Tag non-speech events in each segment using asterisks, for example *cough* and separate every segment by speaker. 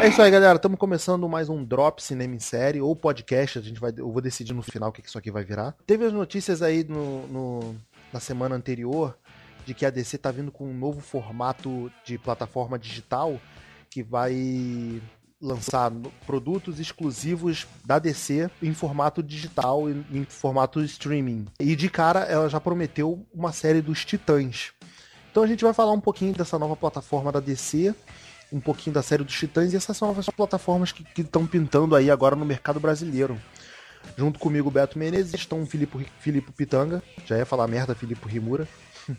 Speaker 1: É isso aí, galera. Estamos começando mais um Drop Cinema em Série ou podcast. A gente vai, eu vou decidir no final o que isso aqui vai virar. Teve as notícias aí no, no, na semana anterior de que a DC tá vindo com um novo formato de plataforma digital que vai lançar produtos exclusivos da DC em formato digital e em formato streaming. E de cara ela já prometeu uma série dos Titãs. Então a gente vai falar um pouquinho dessa nova plataforma da DC um pouquinho da série dos Titãs e essas novas plataformas que estão pintando aí agora no mercado brasileiro. Junto comigo, Beto Menezes, estão o Filipe, Filipe Pitanga, já ia falar merda, Filipe Rimura. *laughs*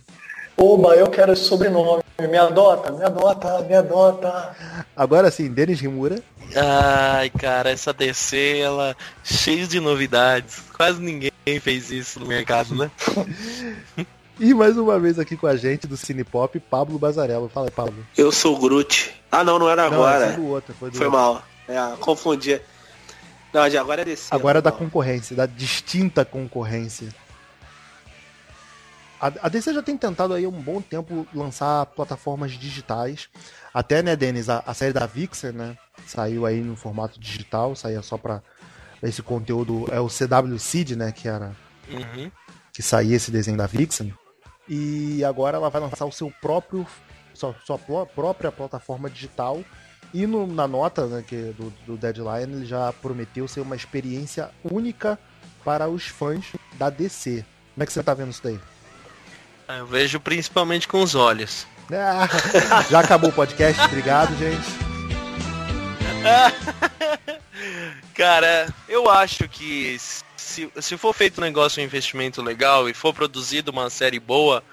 Speaker 2: Oba, eu quero esse sobrenome. Me adota, me adota, me adota.
Speaker 1: Agora sim, Denis Rimura.
Speaker 3: Ai, cara, essa DC, ela cheia de novidades. Quase ninguém fez isso no mercado, né? *laughs*
Speaker 1: E mais uma vez aqui com a gente do Cine Pop, Pablo Bazarello. Fala aí, Pablo.
Speaker 4: Eu sou o Groot. Ah, não, não era agora.
Speaker 1: Não, outro, foi,
Speaker 4: foi mal. É, confundi. Não, de agora é DC.
Speaker 1: Agora é da concorrência, da distinta concorrência. A, a DC já tem tentado aí um bom tempo lançar plataformas digitais. Até, né, Denis, a, a série da Vixen, né? Saiu aí no formato digital, saía só pra esse conteúdo. É o CW Seed, né? Que era.
Speaker 3: Uhum.
Speaker 1: Que saía esse desenho da Vixen. E agora ela vai lançar o seu próprio. Sua, sua própria plataforma digital. E no, na nota né, que, do, do Deadline ele já prometeu ser uma experiência única para os fãs da DC. Como é que você tá vendo isso daí?
Speaker 3: Eu vejo principalmente com os olhos.
Speaker 1: Ah, já acabou o podcast, obrigado, gente. *laughs*
Speaker 3: Cara, eu acho que se, se for feito um negócio, um investimento legal e for produzido uma série boa,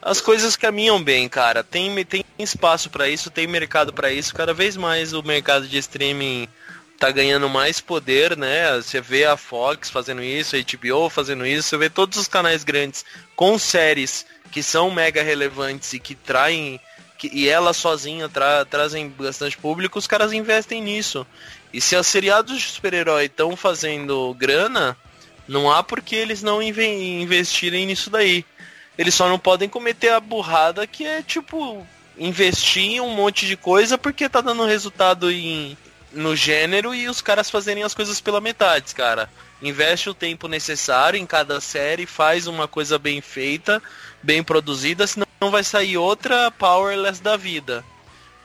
Speaker 3: as coisas caminham bem, cara. Tem, tem espaço para isso, tem mercado para isso. Cada vez mais o mercado de streaming tá ganhando mais poder, né? Você vê a Fox fazendo isso, a HBO fazendo isso, você vê todos os canais grandes com séries que são mega relevantes e que traem que, e elas sozinhas tra, trazem bastante público, os caras investem nisso. E se os seriados de super-herói estão fazendo grana, não há por que eles não inve investirem nisso daí. Eles só não podem cometer a burrada que é tipo investir em um monte de coisa porque tá dando resultado em, no gênero e os caras fazerem as coisas pela metade, cara. Investe o tempo necessário em cada série, faz uma coisa bem feita, bem produzida, senão vai sair outra Powerless da vida.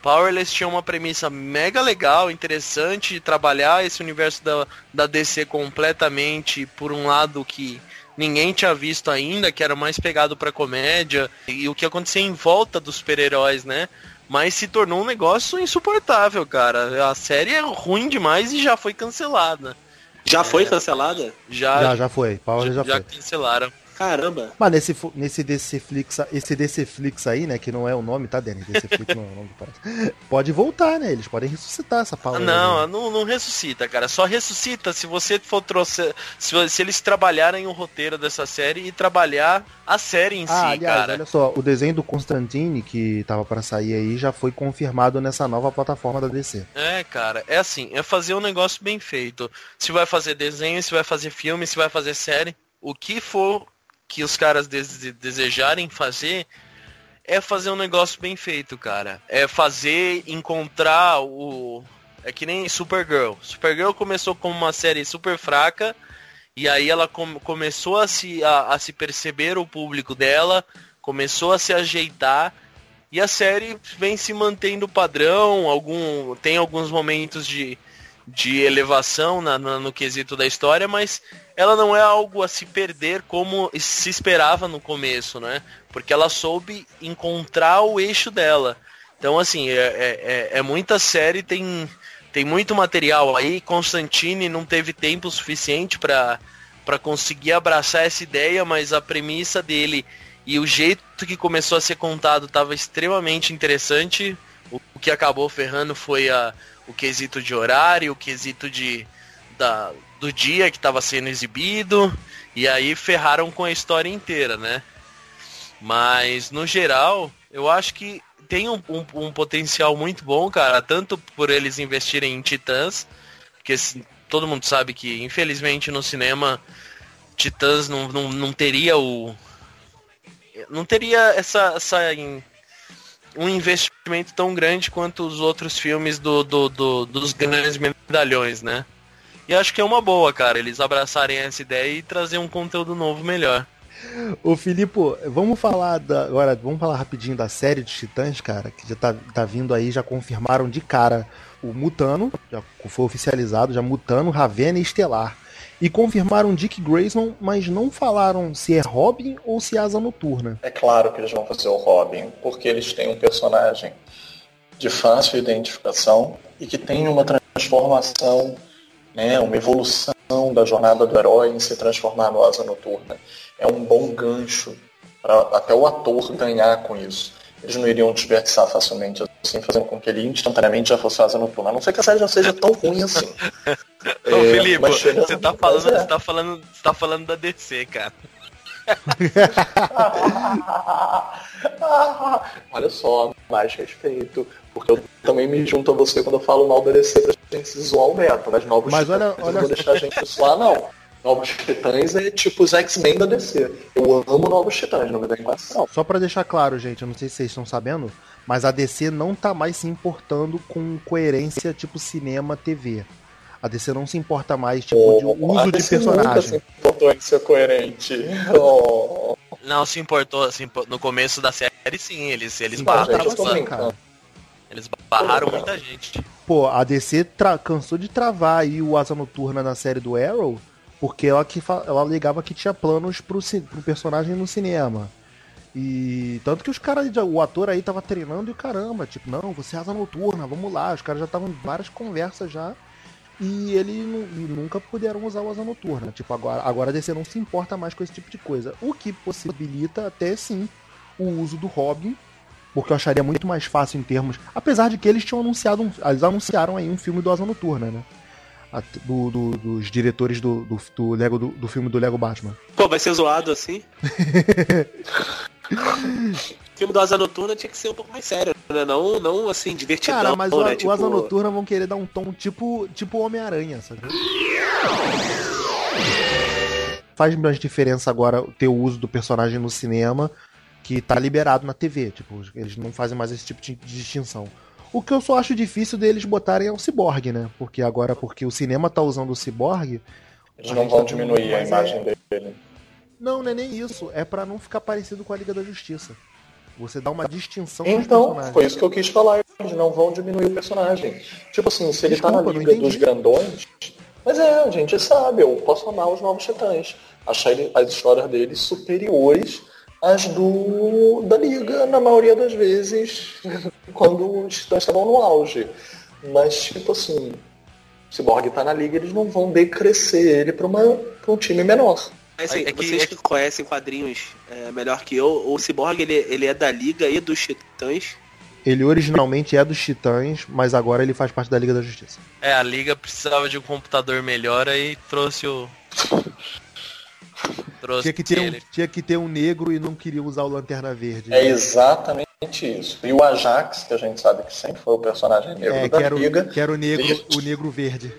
Speaker 3: Powerless tinha uma premissa mega legal, interessante de trabalhar esse universo da, da DC completamente por um lado que ninguém tinha visto ainda, que era mais pegado pra comédia, e o que acontecia em volta dos super-heróis, né? Mas se tornou um negócio insuportável, cara. A série é ruim demais e já foi cancelada.
Speaker 4: Já foi cancelada?
Speaker 3: Já,
Speaker 1: Já, já foi. Power já,
Speaker 3: já
Speaker 1: foi.
Speaker 3: cancelaram.
Speaker 4: Caramba.
Speaker 1: Mas nesse, nesse DC Flix, esse DC Flix aí, né, que não é o nome, tá, Denis? DC Flix não é o nome, parece. Pode voltar, né? Eles podem ressuscitar essa
Speaker 3: Ah,
Speaker 1: Power.
Speaker 3: Não, não, não ressuscita, cara. Só ressuscita se você for trouxer. Se, se eles trabalharem o roteiro dessa série e trabalhar a série em
Speaker 1: Ah,
Speaker 3: si,
Speaker 1: aliás,
Speaker 3: cara.
Speaker 1: olha só, o desenho do Constantine que tava pra sair aí já foi confirmado nessa nova plataforma da DC.
Speaker 3: É, cara, é assim, é fazer um negócio bem feito. Se vai fazer desenho, se vai fazer filme, se vai fazer série, o que for que os caras dese- desejarem fazer é fazer um negócio bem feito, cara. É fazer encontrar o é que nem Supergirl. Supergirl começou como uma série super fraca e aí ela com- começou a se a, a se perceber o público dela, começou a se ajeitar e a série vem se mantendo padrão, algum tem alguns momentos de, de elevação na- na- no quesito da história, mas ela não é algo a se perder como se esperava no começo, né? Porque ela soube encontrar o eixo dela. Então, assim, é, é, é- é muita série, tem, tem muito material aí. Constantine não teve tempo suficiente para para conseguir abraçar essa ideia, mas a premissa dele e o jeito que começou a ser contado estava extremamente interessante. O, o que acabou ferrando foi a, o quesito de horário, o quesito de, da, do dia que estava sendo exibido, e aí ferraram com a história inteira, né? Mas, no geral, eu acho que tem um, um- um potencial muito bom, cara, tanto por eles investirem em Titãs, porque todo mundo sabe que, infelizmente, no cinema, Titãs não, não, não teria o. Não teria essa. essa, um investimento tão grande quanto os outros filmes do, do, do, dos grandes medalhões, né? E acho que é uma boa, cara, eles abraçarem essa ideia e trazer um conteúdo novo melhor.
Speaker 1: Ô Filipe, vamos falar da, agora, vamos falar rapidinho da série de Titãs, cara, que já tá, tá vindo aí, já confirmaram de cara o Mutano, já foi oficializado, já Mutano, Ravena e Estelar. E confirmaram Dick Grayson, mas não falaram se é Robin ou se é Asa Noturna.
Speaker 2: É claro que eles vão fazer o Robin, porque eles têm um personagem de fácil identificação e que tem uma transformação, né, uma evolução da jornada do herói em se transformar no Asa Noturna. É um bom gancho para até o ator ganhar com isso. Eles não iriam desperdiçar facilmente assim, fazendo com que ele instantaneamente já fosse Asa Noturna. A não ser que a série já seja tão ruim assim. *laughs*
Speaker 3: Ô, é, Felipe, você tá, falando, é. você, tá falando, você tá falando da DC, cara. *laughs*
Speaker 2: Olha só, mais respeito. Porque eu também me junto a você quando eu falo mal da DC pra gente se zoar o Beto, mas novos
Speaker 1: mas olha, olha...
Speaker 2: não vou deixar a gente zoar, não. Novos Titãs é tipo os X-Men da DC. Eu amo Novos Titãs, não me dá equação.
Speaker 1: Só pra deixar claro, gente, eu não sei se vocês estão sabendo, mas a DC não tá mais se importando com coerência tipo cinema, TV. A DC não se importa mais, tipo, oh, de uso de personagem. Nunca se
Speaker 2: importou em ser coerente. Oh. *laughs*
Speaker 3: Não, se importou, assim, no começo da série sim, eles, eles barraram bastante, cara. Eles barraram muita gente.
Speaker 1: Pô, a DC cansou de travar aí o Asa Noturna na série do Arrow, porque ela, que ela alegava que tinha planos pro, pro personagem no cinema. E tanto que os caras, o ator aí tava treinando e caramba, tipo, não, você é asa noturna, vamos lá. Os caras já estavam em várias conversas já e ele nunca puderam usar o asa noturna. Tipo, agora, agora a DC não se importa mais com esse tipo de coisa. O que possibilita até sim o uso do Robin, porque eu acharia muito mais fácil em termos. Apesar de que eles tinham anunciado. Um, eles anunciaram aí um filme do Asa Noturna, né? Do, do, dos diretores do, do, do Lego do, do, filme do Lego Batman.
Speaker 4: Pô, vai ser zoado assim? *laughs* o filme do Asa Noturna tinha que ser um pouco mais sério, né? Não, não assim, divertidão. Cara,
Speaker 1: mas
Speaker 4: o, né?
Speaker 1: tipo... o Asa Noturna vão querer dar um tom tipo, tipo Homem-Aranha, sabe? Faz mais diferença agora ter o uso do personagem no cinema que tá liberado na TV. Tipo, eles não fazem mais esse tipo de distinção. O que eu só acho difícil deles botarem é o Cyborg, né? Porque agora, porque o cinema tá usando o Cyborg.
Speaker 2: Eles não vão tá diminuir a imagem é... dele.
Speaker 1: Não, não é nem isso. É para não ficar parecido com a Liga da Justiça. Você dá uma distinção
Speaker 2: Então, foi isso que eu quis falar. Eles não vão diminuir o personagem. Tipo assim, se ele Desculpa, tá na Liga dos Grandões. Mas é, a gente sabe, eu posso amar os novos titãs. Achar as histórias deles superiores às do da Liga, na maioria das vezes, *laughs* quando os titãs estavam no auge. Mas, tipo assim, o Cyborg tá na Liga, eles não vão decrescer ele para um time menor.
Speaker 4: Assim, é que, vocês é que conhecem quadrinhos é, melhor que eu, o Cyborg ele, ele é da Liga e dos Titãs.
Speaker 1: Ele originalmente é dos Titãs, mas agora ele faz parte da Liga da Justiça.
Speaker 3: É, a Liga precisava de um computador melhor aí trouxe o.
Speaker 1: trouxe tinha, que ter um, tinha que ter um negro e não queria usar o Lanterna Verde.
Speaker 2: É exatamente isso. E o Ajax, que a gente sabe que sempre foi o personagem negro é, da
Speaker 1: que era
Speaker 2: Liga.
Speaker 1: O, que era o negro, o negro verde.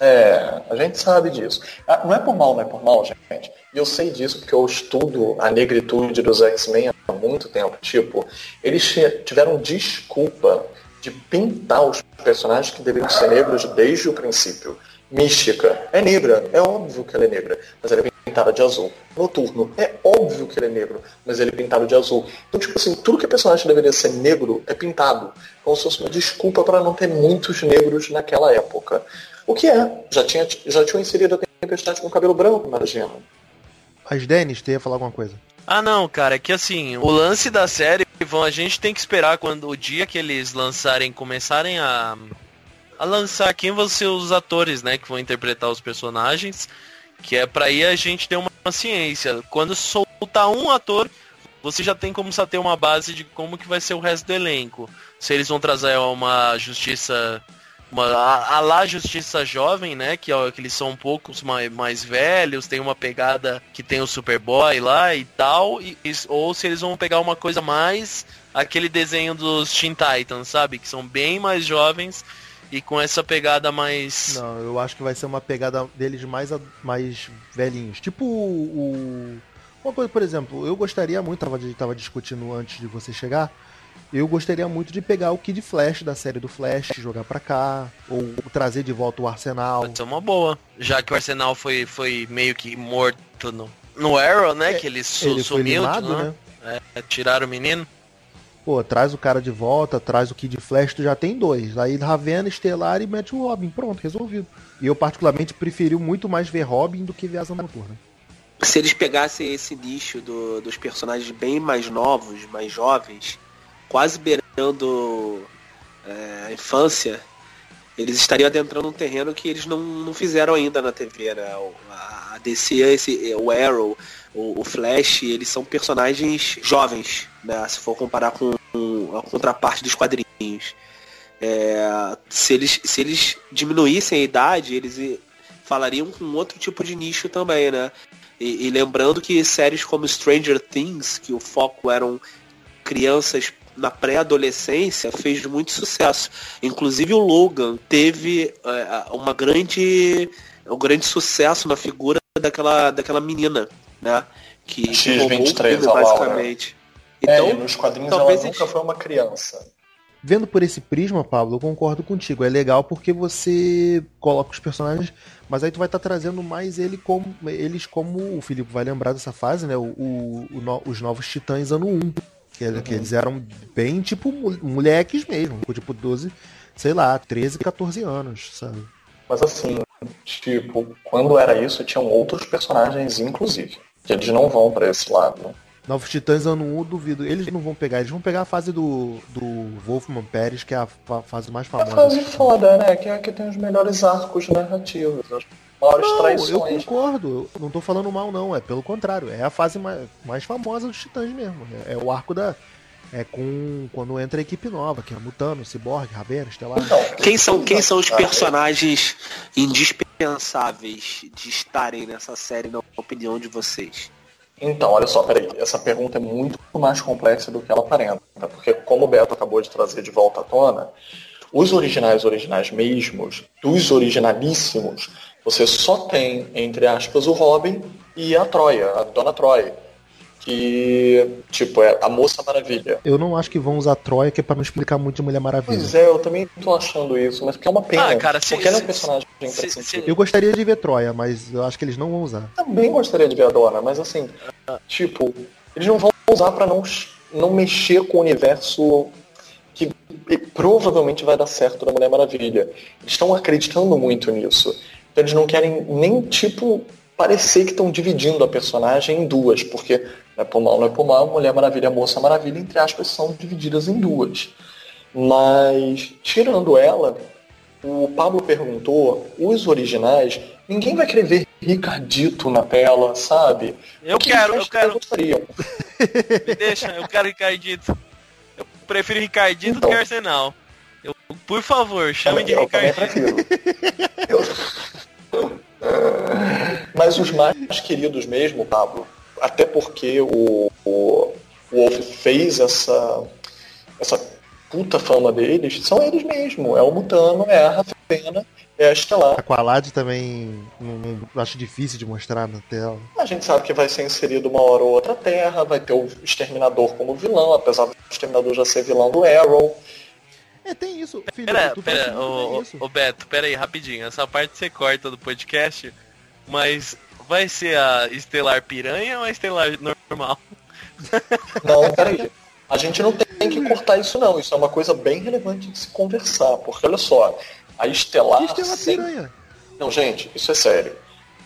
Speaker 2: É, a gente sabe disso. Ah, não é por mal, não é por mal, gente. E eu sei disso porque eu estudo a negritude dos X-Men há muito tempo. Tipo, eles tiveram desculpa de pintar os personagens que deveriam ser negros desde o princípio. Mística é negra, é óbvio que ela é negra, mas ela é pintada de azul. Noturno é óbvio que ele é negro, mas ele é pintado de azul. Então, tipo assim, tudo que o personagem deveria ser negro é pintado. Como se fosse uma desculpa para não ter muitos negros naquela época. O que é? Já tinha, já tinha inserido a Tempestade com cabelo branco, imagina.
Speaker 1: Mas Dennis, tu ia falar alguma coisa?
Speaker 3: Ah não, cara, é que assim, o lance da série, Ivan, a gente tem que esperar quando o dia que eles lançarem, começarem a, a lançar quem vão ser os atores, né, que vão interpretar os personagens, que é para aí a gente ter uma ciência. Quando soltar um ator, você já tem como ter uma base de como que vai ser o resto do elenco. Se eles vão trazer uma justiça uma, a, a lá Justiça Jovem, né? Que, ó, que eles são um pouco mais, mais velhos, tem uma pegada que tem o Superboy lá e tal, e, ou se eles vão pegar uma coisa mais aquele desenho dos Teen Titans, sabe? Que são bem mais jovens e com essa pegada mais.
Speaker 1: Não, eu acho que vai ser uma pegada deles mais, mais velhinhos. Tipo o. Uma coisa, por exemplo, eu gostaria muito, tava, tava discutindo antes de você chegar, Eu gostaria muito de pegar o Kid Flash da série do Flash, jogar pra cá, ou trazer de volta o Arsenal.
Speaker 3: Pode ser uma boa. Já que o Arsenal foi, foi meio que morto no, no Arrow, né?
Speaker 1: É,
Speaker 3: que ele, su
Speaker 1: Ele foi
Speaker 3: sumiu,
Speaker 1: limado,
Speaker 3: né?
Speaker 1: né?
Speaker 3: É, tiraram o menino.
Speaker 1: Pô, traz o cara de volta, traz o Kid Flash, tu já tem dois. Aí Ravena, Estelar e mete o Robin. Pronto, resolvido. E eu particularmente preferi muito mais ver Robin do que ver Asa Noturna.
Speaker 4: Se eles pegassem esse nicho do- dos personagens bem mais novos, mais jovens, quase beirando é, a infância, eles estariam adentrando um terreno que eles não, não fizeram ainda na TV, né? A DC, esse, o Arrow, o, o Flash, eles são personagens jovens, né? Se for comparar com a contraparte dos quadrinhos. É, se, eles, se eles diminuíssem a idade, eles falariam com outro tipo de nicho também, né? E, e lembrando que séries como Stranger Things, que o foco eram crianças na pré-adolescência, fez muito sucesso. Inclusive o Logan teve é, uma grande, um grande sucesso na figura daquela, daquela menina, né? Que que roubou o
Speaker 2: X-23,
Speaker 4: filme,
Speaker 2: a Laura.
Speaker 4: basicamente.
Speaker 2: É,
Speaker 4: Então,
Speaker 2: e nos quadrinhos
Speaker 4: talvez
Speaker 2: ela nunca foi uma criança.
Speaker 1: Vendo por esse prisma, Pablo, eu concordo contigo. É legal porque você coloca os personagens, mas aí tu vai estar trazendo mais ele como, eles como o Filipe vai lembrar dessa fase, né? O, o- o no- os novos Titãs ano 1. Que,
Speaker 2: Uhum.
Speaker 1: que eles eram bem tipo mo- moleques mesmo, tipo 12, sei lá, 13, 14 anos, sabe?
Speaker 2: Mas assim, tipo, quando era isso, tinham outros personagens, inclusive. Que eles não vão pra esse lado.
Speaker 1: Novos Titãs ano 1, eu duvido. Eles não vão pegar, eles vão pegar a fase do, do Wolfman Pérez, que é a fa- fase mais
Speaker 2: É
Speaker 1: famosa.
Speaker 2: a fase foda, né? Que é a que tem os melhores arcos narrativos, maiores
Speaker 1: Não, eu
Speaker 2: traições.
Speaker 1: concordo. Eu não tô falando mal, não. É pelo contrário. É a fase mais, mais famosa dos Titãs mesmo. É, é o arco da. É com. Quando entra a equipe nova, que é Mutano, Cyborg, Ravena, Estelar.
Speaker 2: Então,
Speaker 4: Quem são, quem são os personagens indispensáveis de estarem nessa série, na opinião de vocês?
Speaker 2: Então, olha só, peraí. Essa pergunta é muito mais complexa do que ela aparenta. Porque, como o Beto acabou de trazer de volta à tona, os originais originais mesmos, dos originalíssimos, você só tem, entre aspas, o Robin e a Troia, a Dona Troy. Que, tipo, é a Moça Maravilha.
Speaker 1: Eu não acho que vão usar Troia, que é pra não explicar muito de Mulher Maravilha.
Speaker 2: Pois é, eu também tô achando isso, mas porque é uma pena.
Speaker 3: Ah, cara, se-
Speaker 2: porque ela é um
Speaker 3: se-
Speaker 2: personagem
Speaker 3: se- se-
Speaker 1: Eu gostaria de ver Troia, mas eu acho que eles não vão usar.
Speaker 2: também gostaria de ver a Dona, mas assim, tipo, eles não vão usar pra não, não mexer com o universo que provavelmente vai dar certo da Mulher Maravilha. Eles estão acreditando muito nisso. Então eles não querem nem, tipo, parecer que estão dividindo a personagem em duas, porque não é por mal, não é por mal, Mulher Maravilha Moça Maravilha, entre aspas, são divididas em duas. Mas, tirando ela, o Pablo perguntou, os originais, ninguém vai querer ver Ricardito na tela, sabe?
Speaker 3: Eu quero, eu quero.
Speaker 2: gostariam. *laughs*
Speaker 3: Me deixa, eu quero Ricardito. Eu prefiro Ricardito
Speaker 2: Então.
Speaker 3: do que Arsenal. Eu, por favor, chame de *laughs*
Speaker 2: Eu
Speaker 3: Ricardito.
Speaker 2: Eu- Mas os mais queridos mesmo, Pablo, até porque o, o, o Wolf fez essa, essa puta fama deles, são eles mesmo. É o Mutano, é a Ravena, é a Estelar.
Speaker 1: A Qualad também não, não- acho difícil de mostrar na tela.
Speaker 2: A gente sabe que vai ser inserido uma hora ou outra Terra, vai ter o Exterminador como vilão, apesar do Exterminador já ser vilão do Arrow.
Speaker 1: É, tem isso, filho.
Speaker 3: Pera, pera, ô, ô, ô, Beto, pera aí, rapidinho. Essa parte você corta do podcast, mas vai ser a Estelar Piranha ou a Estelar normal?
Speaker 2: Não, peraí. A gente não tem que cortar isso não. Isso é uma coisa bem relevante de se conversar. Porque olha só, a Estelar.
Speaker 1: É
Speaker 2: sempre-
Speaker 1: piranha.
Speaker 2: Não, gente, isso é sério.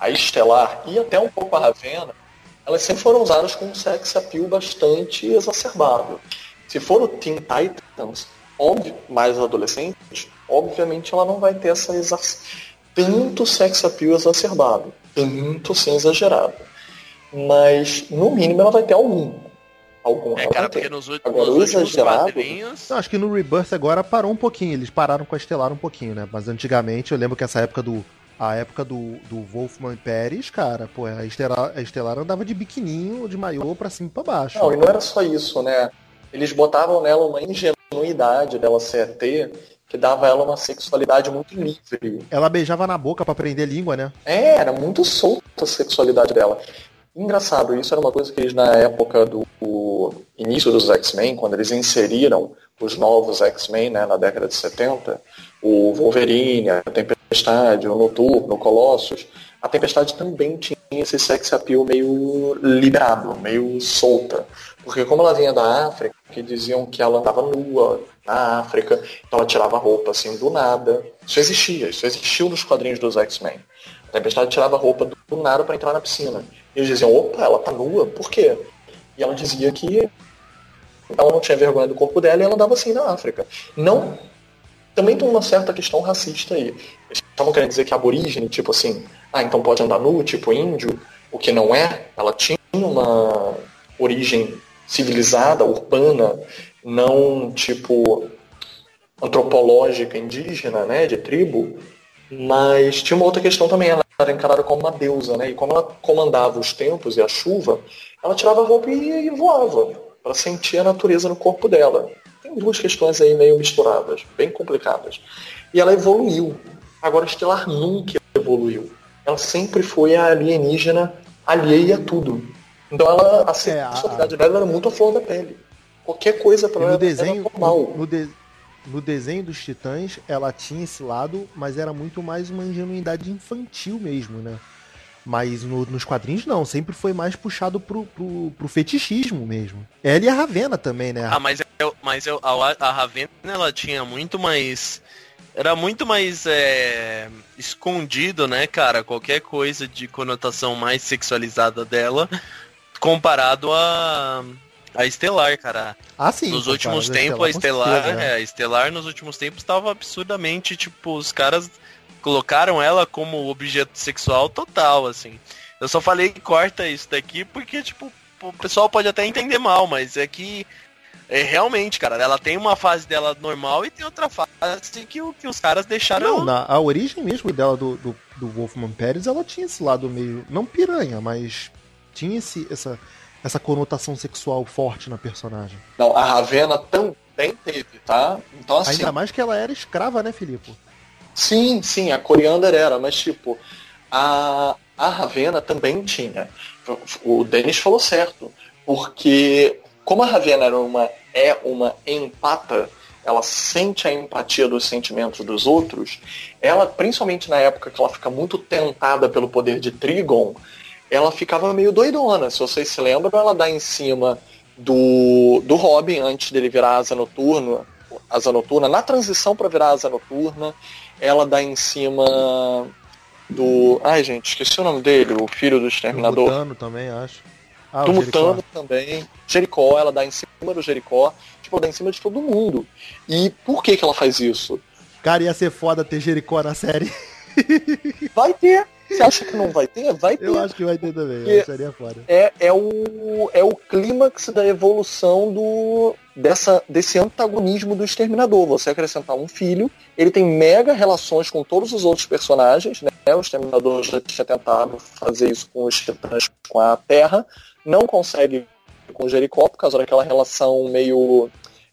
Speaker 2: A Estelar e até um pouco a Ravena, elas sempre foram usadas com um sex appeal bastante exacerbado. Se for o Teen Titans, óbvio, mais adolescentes, obviamente ela não vai ter essa exa tanto sex appeal exacerbado, tanto sem exagerado. Mas, no mínimo, ela vai ter algum. Algum
Speaker 3: É, cara, porque nos, últimos-
Speaker 2: Agora,
Speaker 3: nos
Speaker 2: exagerado-
Speaker 3: quadrinhos.
Speaker 1: Não, acho que no Rebirth agora parou um pouquinho. Eles pararam com a Estelar um pouquinho, né? Mas antigamente eu lembro que essa época do. A época do, do Wolfman Pérez, cara, pô, a Estelar, a Estelar andava de biquininho, de maiô pra cima e pra baixo.
Speaker 2: Não, e não era só isso, né? Eles botavam nela uma ingenuidade dela ser ET que dava a ela uma sexualidade muito livre.
Speaker 1: Ela beijava na boca pra aprender língua, né?
Speaker 2: É, era muito solta a sexualidade dela. Engraçado, isso era uma coisa que eles, na época do início dos X-Men, quando eles inseriram os novos X-Men, né, na década de 70, o Wolverine, a Tempestade, o Noturno, o Colossus, a Tempestade também tinha esse sex appeal meio liberado, meio solta. Porque como ela vinha da África, que diziam que ela andava nua na África, então ela tirava roupa assim do nada. Isso existia, isso existiu nos quadrinhos dos X-Men. A Tempestade tirava roupa do nada para entrar na piscina. E eles diziam, opa, ela tá nua, por quê? E ela dizia que ela não tinha vergonha do corpo dela e ela andava assim na África. Não. Também tem uma certa questão racista aí. Eles estavam querendo dizer que aborígene, tipo assim, ah, então pode andar nu, tipo índio, o que não é. Ela tinha uma origem civilizada, urbana, não tipo antropológica indígena, né, de tribo, mas tinha uma outra questão também, ela era encarada como uma deusa, né, e como ela comandava os tempos e a chuva, ela tirava a roupa e, e voava, para sentir a natureza no corpo dela. Tem duas questões aí meio misturadas, bem complicadas. E ela evoluiu. Agora, Estelar nunca evoluiu. Ela sempre foi a alienígena alheia a tudo. Então ela, a sexualidade é, a... dela era muito a flor da pele. Qualquer coisa para ela
Speaker 1: desenho, era normal. No, no, de, no, desenho dos Titãs, ela tinha esse lado, mas era muito mais uma ingenuidade infantil mesmo, né? Mas no, nos quadrinhos não, sempre foi mais puxado pro, pro, pro, fetichismo mesmo. Ela e a Ravena também, né?
Speaker 3: Ah, mas, eu, mas eu, a, a Ravena ela tinha muito mais. Era muito mais é, escondido, né, cara? Qualquer coisa de conotação mais sexualizada dela comparado a a Estelar, cara.
Speaker 1: Ah, sim.
Speaker 3: Nos últimos tempos, a Estelar, certeza, é, a Estelar nos últimos tempos estava absurdamente, tipo, os caras colocaram ela como objeto sexual total, assim. Eu só falei que corta isso daqui porque, tipo, o pessoal pode até entender mal, mas é que é, realmente, cara, ela tem uma fase dela normal e tem outra fase que, que os caras deixaram.
Speaker 1: Não, na, a origem mesmo dela do, do, do Wolfman Pérez, ela tinha esse lado meio. Não piranha, mas tinha esse, essa, essa conotação sexual forte na personagem.
Speaker 2: Não, a Ravena também teve, tá?
Speaker 1: Então, assim, Ainda mais que ela era escrava, né, Filipe?
Speaker 2: Sim, sim, a Coriander era, mas tipo, a, a Ravena também tinha. O Denis falou certo, porque como a Ravena era uma, é uma empata, ela sente a empatia dos sentimentos dos outros, ela, principalmente na época que ela fica muito tentada pelo poder de Trigon, ela ficava meio doidona. Se vocês se lembram, ela dá em cima do, do Robin antes dele virar asa noturna, asa noturna, na transição para virar asa noturna, ela dá em cima do. Ai, gente, esqueci o nome dele, o filho do Exterminador. Do
Speaker 1: Mutano também, acho.
Speaker 2: Ah, do Mutano também. Jericó, ela dá em cima do Jericó. Tipo, ela dá em cima de todo mundo. E por que que ela faz isso?
Speaker 1: Cara, ia ser foda ter Jericó na série.
Speaker 2: Vai ter. Você acha que não vai ter? Vai ter.
Speaker 1: Eu acho que vai ter também, seria foda.
Speaker 2: É, é o, é o clímax da evolução do, dessa, desse antagonismo do Exterminador. Você acrescentar um filho, ele tem mega relações com todos os outros personagens, né? O Exterminador já tinha tentado fazer isso com os titãs com a Terra, não consegue com o Jericó, por causa daquela relação meio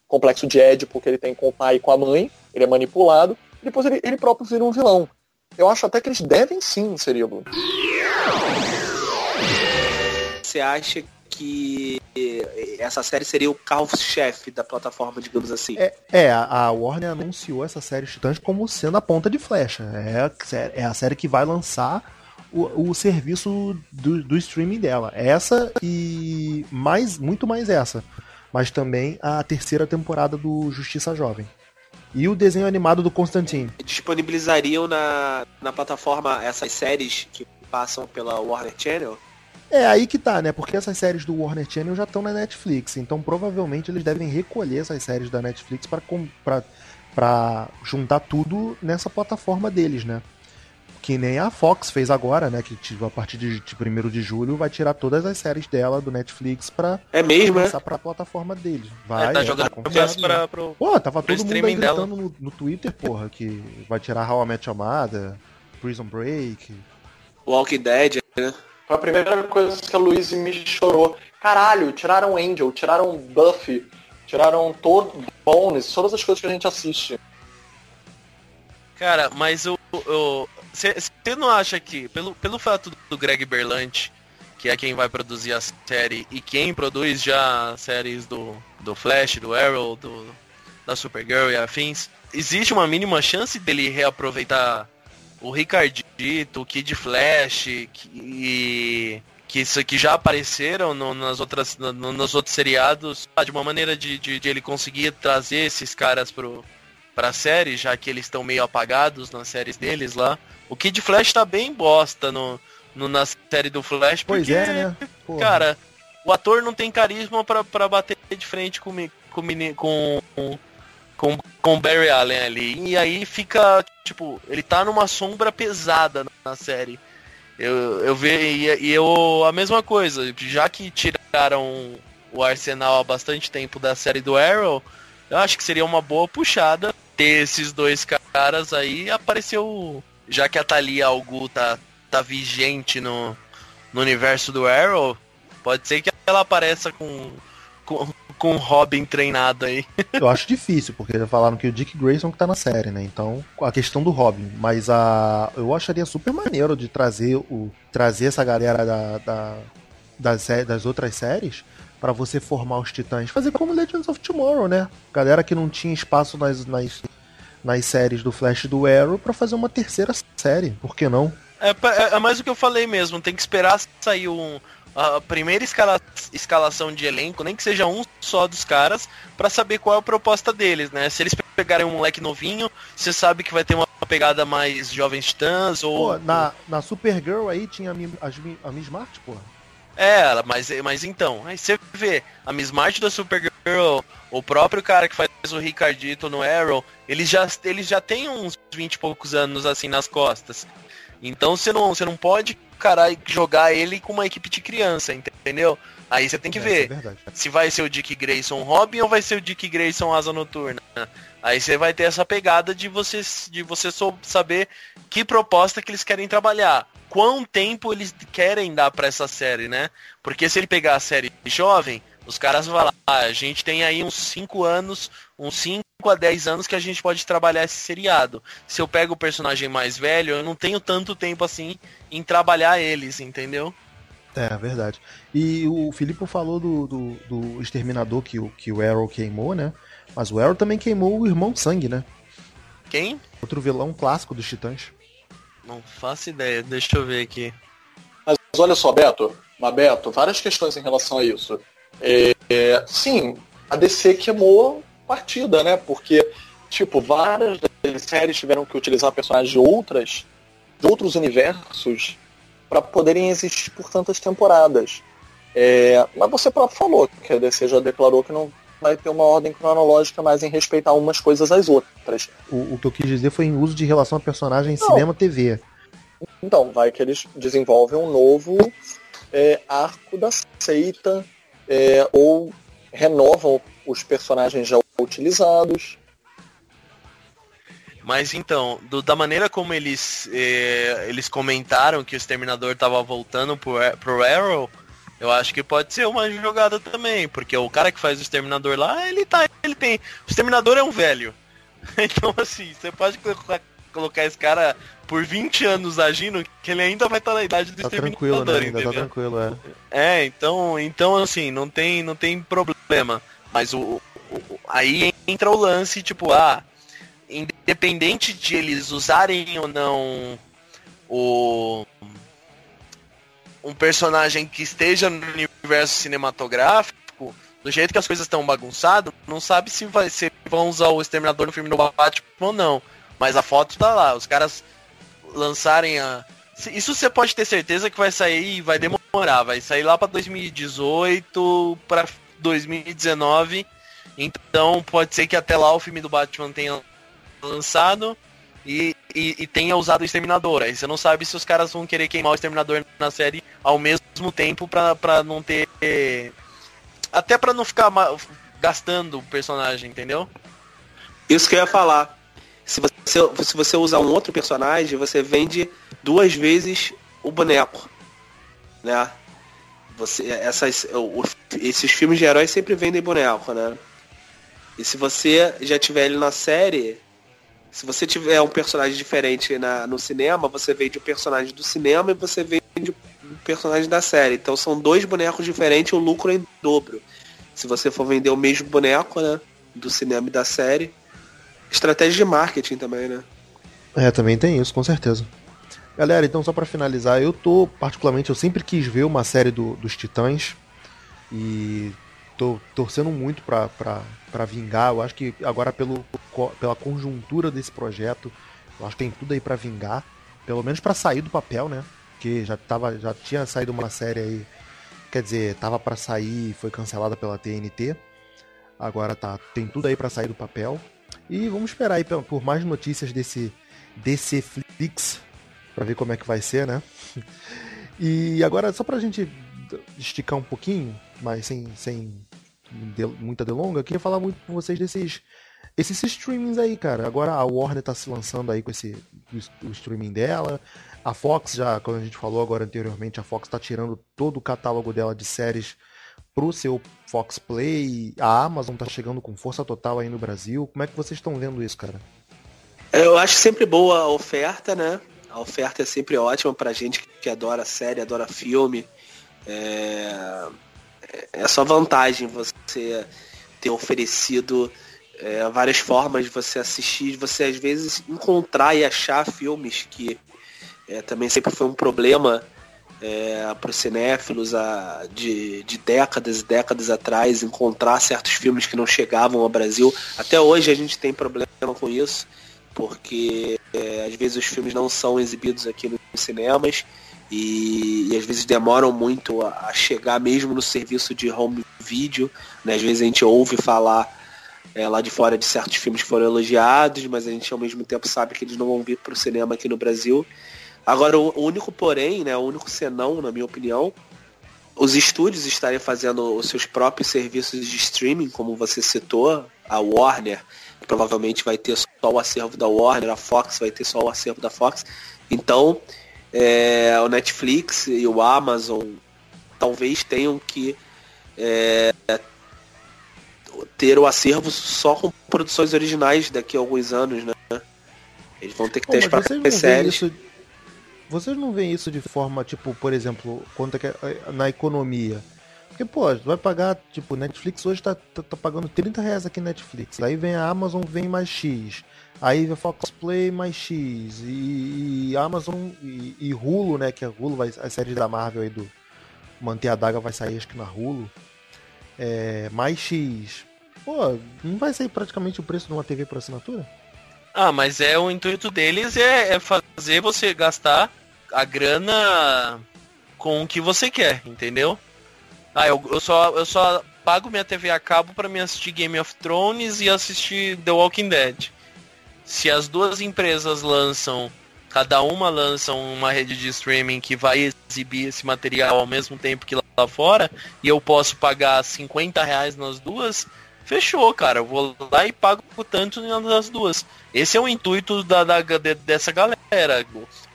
Speaker 2: complexo de Édipo que ele tem com o pai e com a mãe, ele é manipulado, e depois ele, ele próprio vira um vilão. Eu acho até que eles devem sim inserir o
Speaker 4: Você acha que essa série seria o carro-chefe da plataforma, digamos assim?
Speaker 1: É, é, a Warner anunciou essa série Titãs como sendo a ponta de flecha. É, é a série que vai lançar o, o serviço do, do streaming dela. Essa e mais, muito mais essa. Mas também a terceira temporada do Justiça Jovem e o desenho animado do Constantine.
Speaker 4: Disponibilizariam na, na plataforma essas séries que passam pela Warner Channel?
Speaker 1: É aí que tá, né? Porque essas séries do Warner Channel já estão na Netflix, então provavelmente eles devem recolher essas séries da Netflix para juntar tudo nessa plataforma deles, né? Que nem a Fox fez agora, né? Que tipo, a partir de, de 1 de julho vai tirar todas as séries dela do Netflix pra
Speaker 4: é mesmo,
Speaker 1: passar é? pra plataforma deles. Vai,
Speaker 3: é, tá jogando tá pra,
Speaker 1: pro, Pô, tava todo mundo aí gritando no, no, Twitter, porra, que vai tirar How I Met Amada, Prison Break.
Speaker 4: Walking Dead, né?
Speaker 2: Foi a primeira coisa que a Luiz me chorou. Caralho, tiraram Angel, tiraram Buffy, tiraram todo Bones, todas as coisas que a gente assiste.
Speaker 3: Cara, mas o, o, você não acha que, pelo, pelo fato do Greg Berlanti que é quem vai produzir a série e quem produz já séries do, do Flash, do Arrow, do, da Supergirl e afins, existe uma mínima chance dele reaproveitar o Ricardito, o Kid Flash que, que, isso, que já apareceram no, nas outras, no, nos outros seriados, de uma maneira de, de, de ele conseguir trazer esses caras pro, pra série, já que eles estão meio apagados nas séries deles lá. O Kid Flash tá bem bosta no, no, na série do Flash,
Speaker 1: Pois
Speaker 3: porque,
Speaker 1: é, né? Porra.
Speaker 3: cara, o ator não tem carisma pra, pra bater de frente com, com, com, com, com o Barry Allen ali. E aí fica, tipo, ele tá numa sombra pesada na série. Eu, eu vejo, e, e eu, a mesma coisa, já que tiraram o Arsenal há bastante tempo da série do Arrow, eu acho que seria uma boa puxada esses dois caras aí. Apareceu, já que a Thalia Algu tá, tá vigente no, no universo do Arrow, pode ser que ela apareça com, com, com o Robin treinado aí.
Speaker 1: Eu acho difícil, porque falaram que o Dick Grayson que tá na série, né? Então, a questão do Robin. Mas a. Eu acharia super maneiro de trazer o. trazer essa galera da, da- das, das outras séries pra você formar os titãs. Fazer como Legends of Tomorrow, né? Galera que não tinha espaço nas, nas, nas séries do Flash do Arrow pra fazer uma terceira série. Por que não?
Speaker 3: É, é, é mais o que eu falei mesmo, tem que esperar sair um, a primeira escala- escalação de elenco, nem que seja um só dos caras, pra saber qual é a proposta deles, né? Se eles pegarem um moleque novinho, você sabe que vai ter uma pegada mais jovens titãs, ou...
Speaker 1: Pô, na, na Supergirl aí tinha a, Mi- a Miss March, porra.
Speaker 3: É, mas, mas então, aí você vê, a Miss Martin da Supergirl, o próprio cara que faz o Ricardito no Arrow, eles já, eles já têm uns 20 e poucos anos assim nas costas. Então você não, você não pode, caralho, jogar ele com uma equipe de criança, entendeu? Aí você tem que
Speaker 1: É,
Speaker 3: ver
Speaker 1: isso é
Speaker 3: se vai ser o Dick Grayson Robin ou vai ser o Dick Grayson Asa Noturna. Aí você vai ter essa pegada de você, de você saber que proposta que eles querem trabalhar. Quão tempo eles querem dar pra essa série, né? Porque se ele pegar a série jovem, os caras vão falar, ah, a gente tem aí uns 5 anos, uns 5 a 10 anos que a gente pode trabalhar esse seriado. Se eu pego o personagem mais velho, eu não tenho tanto tempo assim em trabalhar eles, entendeu?
Speaker 1: É, verdade. E o Filipe falou do, do, do exterminador que o, que o Arrow queimou, né? Mas o Arrow também queimou o Irmão Sangue, né?
Speaker 3: Quem?
Speaker 1: Outro vilão clássico dos Titãs.
Speaker 3: Não faço ideia, deixa eu ver aqui.
Speaker 2: Mas olha só, Beto, mas Beto, várias questões em relação a isso. É, é, sim, a DC queimou partida, né? Porque, tipo, várias das séries tiveram que utilizar personagens de outras, de outros universos para poderem existir por tantas temporadas. É, mas você próprio falou que a DC já declarou que não vai ter uma ordem cronológica mais em respeitar umas coisas às outras.
Speaker 1: O, o que eu quis dizer foi em uso de relação a personagem em
Speaker 2: Não.
Speaker 1: cinema TV.
Speaker 2: Então, vai que eles desenvolvem um novo é, arco da seita, é, ou renovam os personagens já utilizados.
Speaker 3: Mas então, do- da maneira como eles eh, eles comentaram que o Exterminador tava voltando pro, Ar- pro Arrow, eu acho que pode ser uma jogada também, porque o cara que faz o Exterminador lá, ele tá, ele tem, o Exterminador é um velho. *laughs* Então assim, você pode colocar, esse cara por 20 anos agindo, que ele ainda vai estar na idade do
Speaker 1: Tá
Speaker 3: Exterminador,
Speaker 1: tranquilo, né? Ainda tá tranquilo, é.
Speaker 3: É, então, então assim, não tem, não tem problema. Mas o, o- aí entra o lance, tipo, ah, independente de eles usarem ou não o um personagem que esteja no universo cinematográfico, do jeito que as coisas estão bagunçadas, não sabe se vai se vão usar o Exterminador no filme do Batman ou não. Mas a foto tá lá, os caras lançarem a isso você pode ter certeza que vai sair e vai demorar, vai sair lá pra 2018 pra 2019. Então pode ser que até lá o filme do Batman tenha lançado e, e, e tenha usado o Exterminador. Aí você não sabe se os caras vão querer queimar o Exterminador na série ao mesmo tempo pra, pra não ter. Até pra não ficar gastando o personagem, entendeu?
Speaker 4: Isso que eu ia falar. Se você, se você usar um outro personagem, você vende duas vezes o boneco. Né? Você, essas, esses filmes de heróis sempre vendem boneco, né? E se você já tiver ele na série, se você tiver um personagem diferente na, no cinema, você vende o personagem do cinema e você vende o personagens da série. Então são dois bonecos diferentes, o lucro é em dobro. Se você for vender o mesmo boneco, né? Do cinema e da série. Estratégia de marketing também, né?
Speaker 1: É, também tem isso, com certeza. Galera, então só para finalizar, eu tô particularmente, eu sempre quis ver uma série do, dos Titãs e tô torcendo muito pra vingar. Eu acho que agora pelo, pela conjuntura desse projeto, eu acho que tem tudo aí para vingar, pelo menos para sair do papel, né? Porque já tava, já tinha saído uma série aí, quer dizer, tava para sair e foi cancelada pela TNT. Agora tá, tem tudo aí para sair do papel. E vamos esperar aí por mais notícias desse DC Flix para ver como é que vai ser, né? *laughs* E agora, só pra gente esticar um pouquinho, mas sem, sem muita delonga, eu queria falar muito com vocês desses esses streamings aí, cara. Agora a Warner tá se lançando aí com esse o, o streaming dela. A Fox já, como a gente falou agora anteriormente, a Fox tá tirando todo o catálogo dela de séries pro seu Fox Play. A Amazon tá chegando com força total aí no Brasil. Como é que vocês estão vendo isso, cara?
Speaker 4: Eu acho sempre boa a oferta, né? A oferta é sempre ótima pra gente que adora série, adora filme. É, é só vantagem você ter oferecido é, várias formas de você assistir, de você às vezes encontrar e achar filmes que é, também sempre foi um problema é, para os cinéfilos a, de, de décadas e décadas atrás encontrar certos filmes que não chegavam ao Brasil. Até hoje a gente tem problema com isso porque é, às vezes os filmes não são exibidos aqui nos cinemas e, e às vezes demoram muito a, a, chegar mesmo no serviço de home video. Né? Às vezes a gente ouve falar é, lá de fora de certos filmes que foram elogiados, mas a gente ao mesmo tempo sabe que eles não vão vir para o cinema aqui no Brasil. Agora, o único porém, né, o único senão, na minha opinião, os estúdios estarem fazendo os seus próprios serviços de streaming, como você citou, a Warner provavelmente vai ter só o acervo da Warner, a Fox vai ter só o acervo da Fox. Então, é, o Netflix e o Amazon talvez tenham que é, ter o acervo só com produções originais daqui a alguns anos, né? Eles vão ter que ter
Speaker 1: as próprias séries. Isso, vocês não veem isso de forma, tipo, por exemplo, quanto é que é, na economia? Porque, pô, vai pagar, tipo, Netflix hoje tá, tá, tá, pagando 30 reais aqui Netflix. Aí vem a Amazon, vem mais X. Aí vem Fox Play mais X. E, e Amazon e, e, Hulu, né? Que a Hulu vai. A série da Marvel aí do Manter a Daga vai sair acho que na Hulu. É, mais X. Pô, não vai sair praticamente o preço de uma TV por assinatura?
Speaker 3: Ah, mas é o intuito deles é, é fazer você gastar a grana com o que você quer, entendeu? Ah, eu, eu, só, eu só pago minha TV a cabo para me assistir Game of Thrones e assistir The Walking Dead. Se as duas empresas lançam, cada uma lança uma rede de streaming que vai exibir esse material ao mesmo tempo que lá fora, e eu posso pagar 50 reais nas duas, fechou, cara. Eu vou lá e pago tanto nas duas. Esse é o intuito da, da, dessa galera.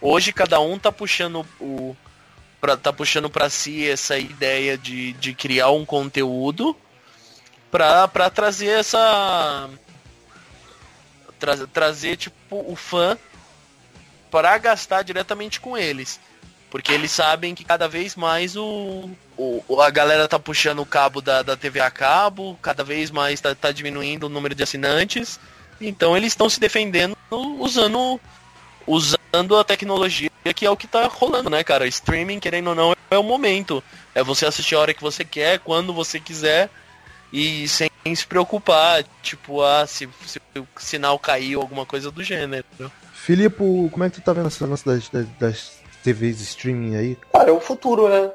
Speaker 3: Hoje cada um tá puxando o, pra, tá puxando para si essa ideia de, de criar um conteúdo pra trazer essa. Tra, trazer, tipo, o fã para gastar diretamente com eles. Porque eles sabem que cada vez mais o, o, a galera tá puxando o cabo da, da TV a cabo, cada vez mais tá, tá diminuindo o número de assinantes. Então eles estão se defendendo usando usando a tecnologia que é o que tá rolando, né, cara? Streaming, querendo ou não, é o momento. É você assistir a hora que você quer, quando você quiser, e sem se preocupar, tipo, ah, se, se o sinal caiu, alguma coisa do gênero.
Speaker 1: Filipe, como é que tu tá vendo essa lance das, das, das TVs streaming aí?
Speaker 2: Cara, é o futuro, né?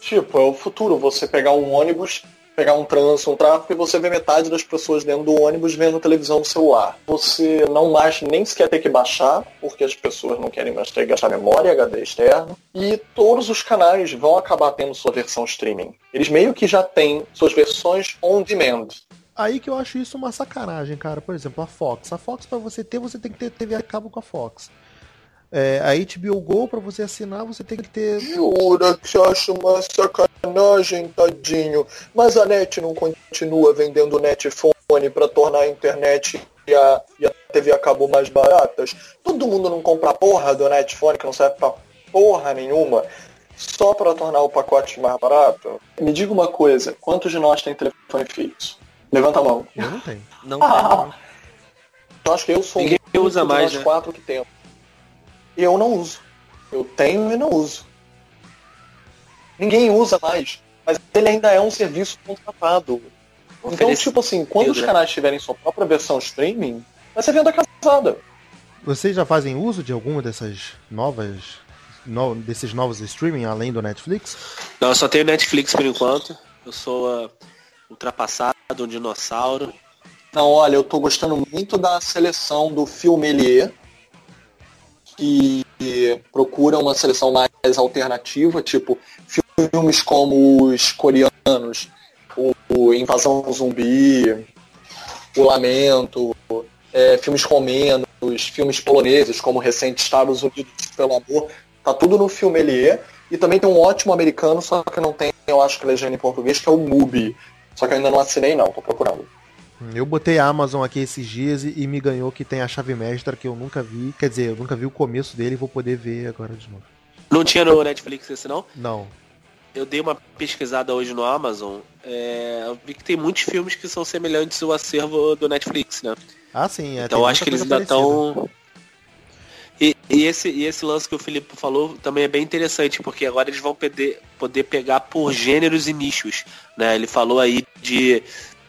Speaker 2: Tipo, é o futuro. Você pegar um ônibus pegar um trânsito, um tráfego, e você vê metade das pessoas dentro do ônibus vendo televisão no celular. Você não mais nem sequer ter que baixar, porque as pessoas não querem mais ter que gastar memória HD externo. E todos os canais vão acabar tendo sua versão streaming. Eles meio que já têm suas versões on demand.
Speaker 1: Aí que eu acho isso uma sacanagem, cara. Por exemplo, a Fox. A Fox, para você ter, você tem que ter TV a cabo com a Fox. É, a HBO Go, para você assinar, você tem que ter.
Speaker 2: Jura que você acha uma sacanagem, tadinho. Mas a net não continua vendendo netphone para tornar a internet e a, e a TV a cabo mais baratas? Todo mundo não compra a porra do netphone que não serve pra porra nenhuma. só para tornar o pacote mais barato? Me diga uma coisa, quantos de nós tem telefone fixo? Levanta a mão.
Speaker 1: Eu não tenho.
Speaker 3: Não tem. *laughs*
Speaker 2: Eu acho que eu sou
Speaker 4: Ninguém
Speaker 2: único
Speaker 4: usa mais,
Speaker 2: nós
Speaker 4: né?
Speaker 2: quatro que tem. E eu não uso. Eu tenho e não uso. Ninguém usa mais. Mas ele ainda é um serviço contratado. Então, tipo assim, quando os
Speaker 4: né?
Speaker 2: canais tiverem sua própria versão streaming, vai ser venda casada.
Speaker 1: Vocês já fazem uso de alguma dessas novas. no- desses novos streaming além do Netflix?
Speaker 4: Não, eu só tenho Netflix por enquanto. Eu sou uh, ultrapassado, um dinossauro.
Speaker 2: Não, olha, eu tô gostando muito da seleção do Filmelier, que procura uma seleção mais alternativa, tipo filmes como os coreanos, o, o Invasão Zumbi, O Lamento, é, filmes romenos, filmes poloneses, como o recente Estados Unidos pelo Amor, tá tudo no Filmelier. E também tem um ótimo americano, só que não tem, eu acho que legenda em português, que é o Mubi. Só que eu ainda não assinei não, tô procurando.
Speaker 1: Eu botei a Amazon aqui esses dias e, e me ganhou que tem a chave mestra que eu nunca vi. Quer dizer, eu nunca vi o começo dele e vou poder ver agora de novo.
Speaker 4: Não tinha no Netflix esse não?
Speaker 1: Não.
Speaker 4: Eu dei uma pesquisada hoje no Amazon. é, eu vi que tem muitos filmes que são semelhantes ao acervo do Netflix, né?
Speaker 1: Ah, sim. É,
Speaker 4: então acho que eles ainda estão. E, e esse, e esse lance que o Felipe falou também é bem interessante, porque agora eles vão poder, poder pegar por gêneros e nichos. Né? Ele falou aí de,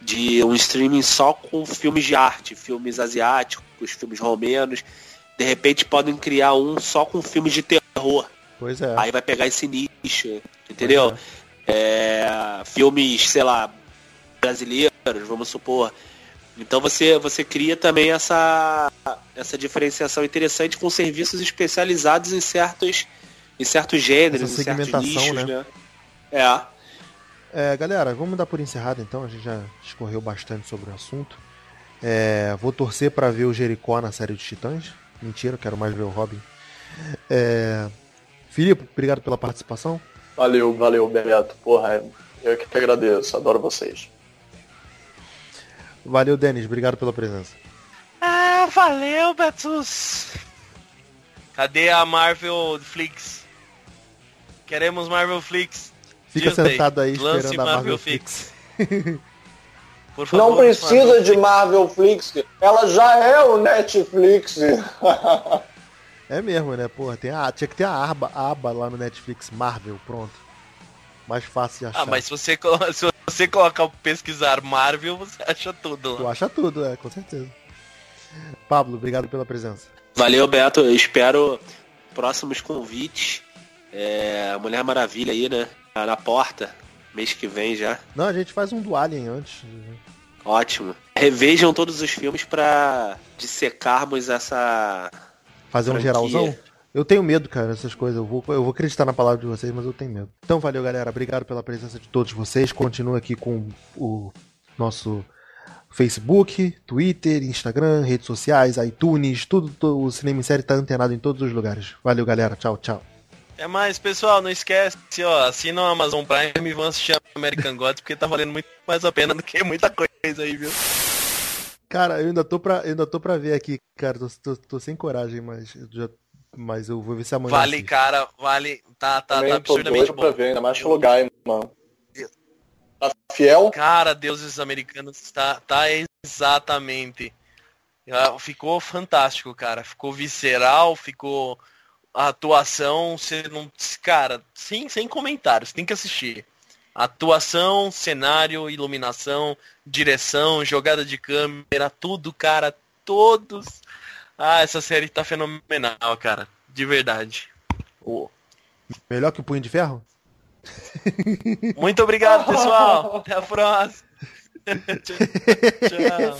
Speaker 4: de um streaming só com filmes de arte, filmes asiáticos, filmes romenos. De repente podem criar um só com filmes de terror.
Speaker 1: Pois é.
Speaker 4: Aí vai pegar esse nicho, entendeu? É, filmes, sei lá, brasileiros, vamos supor. Então você, você cria também essa, essa diferenciação interessante com serviços especializados em certos, em certos gêneros, em certos nichos,
Speaker 1: né?
Speaker 4: né? É.
Speaker 1: É, galera, vamos dar por encerrado então. A gente já discorreu bastante sobre o assunto. É, vou torcer pra ver o Jericó na série de Titãs. Mentira, quero mais ver o Robin. É, Filipe, obrigado pela participação.
Speaker 2: Valeu, valeu, Beto. Porra, eu que agradeço, adoro vocês.
Speaker 1: Valeu, Denis, obrigado pela presença.
Speaker 3: Ah, valeu, Betus. Cadê a Marvel Flix? Queremos Marvel Flix.
Speaker 1: Fica
Speaker 3: Disney,
Speaker 1: sentado aí esperando a
Speaker 3: Marvel. Flix. *laughs* Por favor,
Speaker 2: Não precisa
Speaker 3: Marvel
Speaker 2: de Marvel Flix, ela já é o Netflix. *laughs*
Speaker 1: É mesmo, né? Porra, tem a, tinha que ter a aba, a aba lá no Netflix, Marvel, pronto. Mais fácil de achar.
Speaker 3: Ah, mas se você, *laughs* se você colocar o pesquisar Marvel, você acha tudo.
Speaker 1: Tu
Speaker 3: lá.
Speaker 1: acha tudo, é, com certeza. Pablo, obrigado pela presença.
Speaker 4: Valeu, Beto. Eu espero próximos convites. É, a Mulher Maravilha aí, né? Tá Na porta. Mês que vem já.
Speaker 1: Não, a gente faz um do Alien antes.
Speaker 4: Ótimo. Revejam todos os filmes pra dissecarmos essa.
Speaker 1: Fazer um
Speaker 4: Franquia.
Speaker 1: geralzão? Eu tenho medo, cara, dessas coisas. Eu vou, eu vou acreditar na palavra de vocês, mas eu tenho medo. Então, valeu, galera. Obrigado pela presença de todos vocês. Continua aqui com o nosso Facebook, Twitter, Instagram, redes sociais, iTunes, tudo. tudo o Cinema em Série tá antenado em todos os lugares. Valeu, galera. Tchau, tchau.
Speaker 3: É mais, pessoal, não esquece, ó, assina o Amazon Prime e vão assistir American Gods, porque tá valendo muito mais a pena do que muita coisa aí, viu?
Speaker 1: Cara, eu ainda tô pra, eu ainda tô pra ver aqui, cara. Tô, tô- tô sem coragem, mas eu, já, mas eu vou ver se amanhã.
Speaker 3: Vale,
Speaker 1: assisto.
Speaker 3: cara, vale. Tá, tá, tá
Speaker 2: Também tô
Speaker 3: absurdamente
Speaker 2: doido pra
Speaker 3: bom.
Speaker 2: ver, ainda mais pelo Guy, mano. Tá fiel?
Speaker 3: Cara, deuses americanos, tá, tá exatamente. Ah, Ficou fantástico, cara. Ficou visceral, ficou a atuação, você não, cara, sem, sem comentários, tem que assistir. Atuação, cenário, iluminação, direção, jogada de câmera, tudo, cara, todos. Ah, essa série tá fenomenal, cara, de verdade. Ô,
Speaker 1: Melhor que o Punho de Ferro? *laughs*
Speaker 3: Muito obrigado, pessoal. *laughs* Até a próxima. *laughs* Tchau.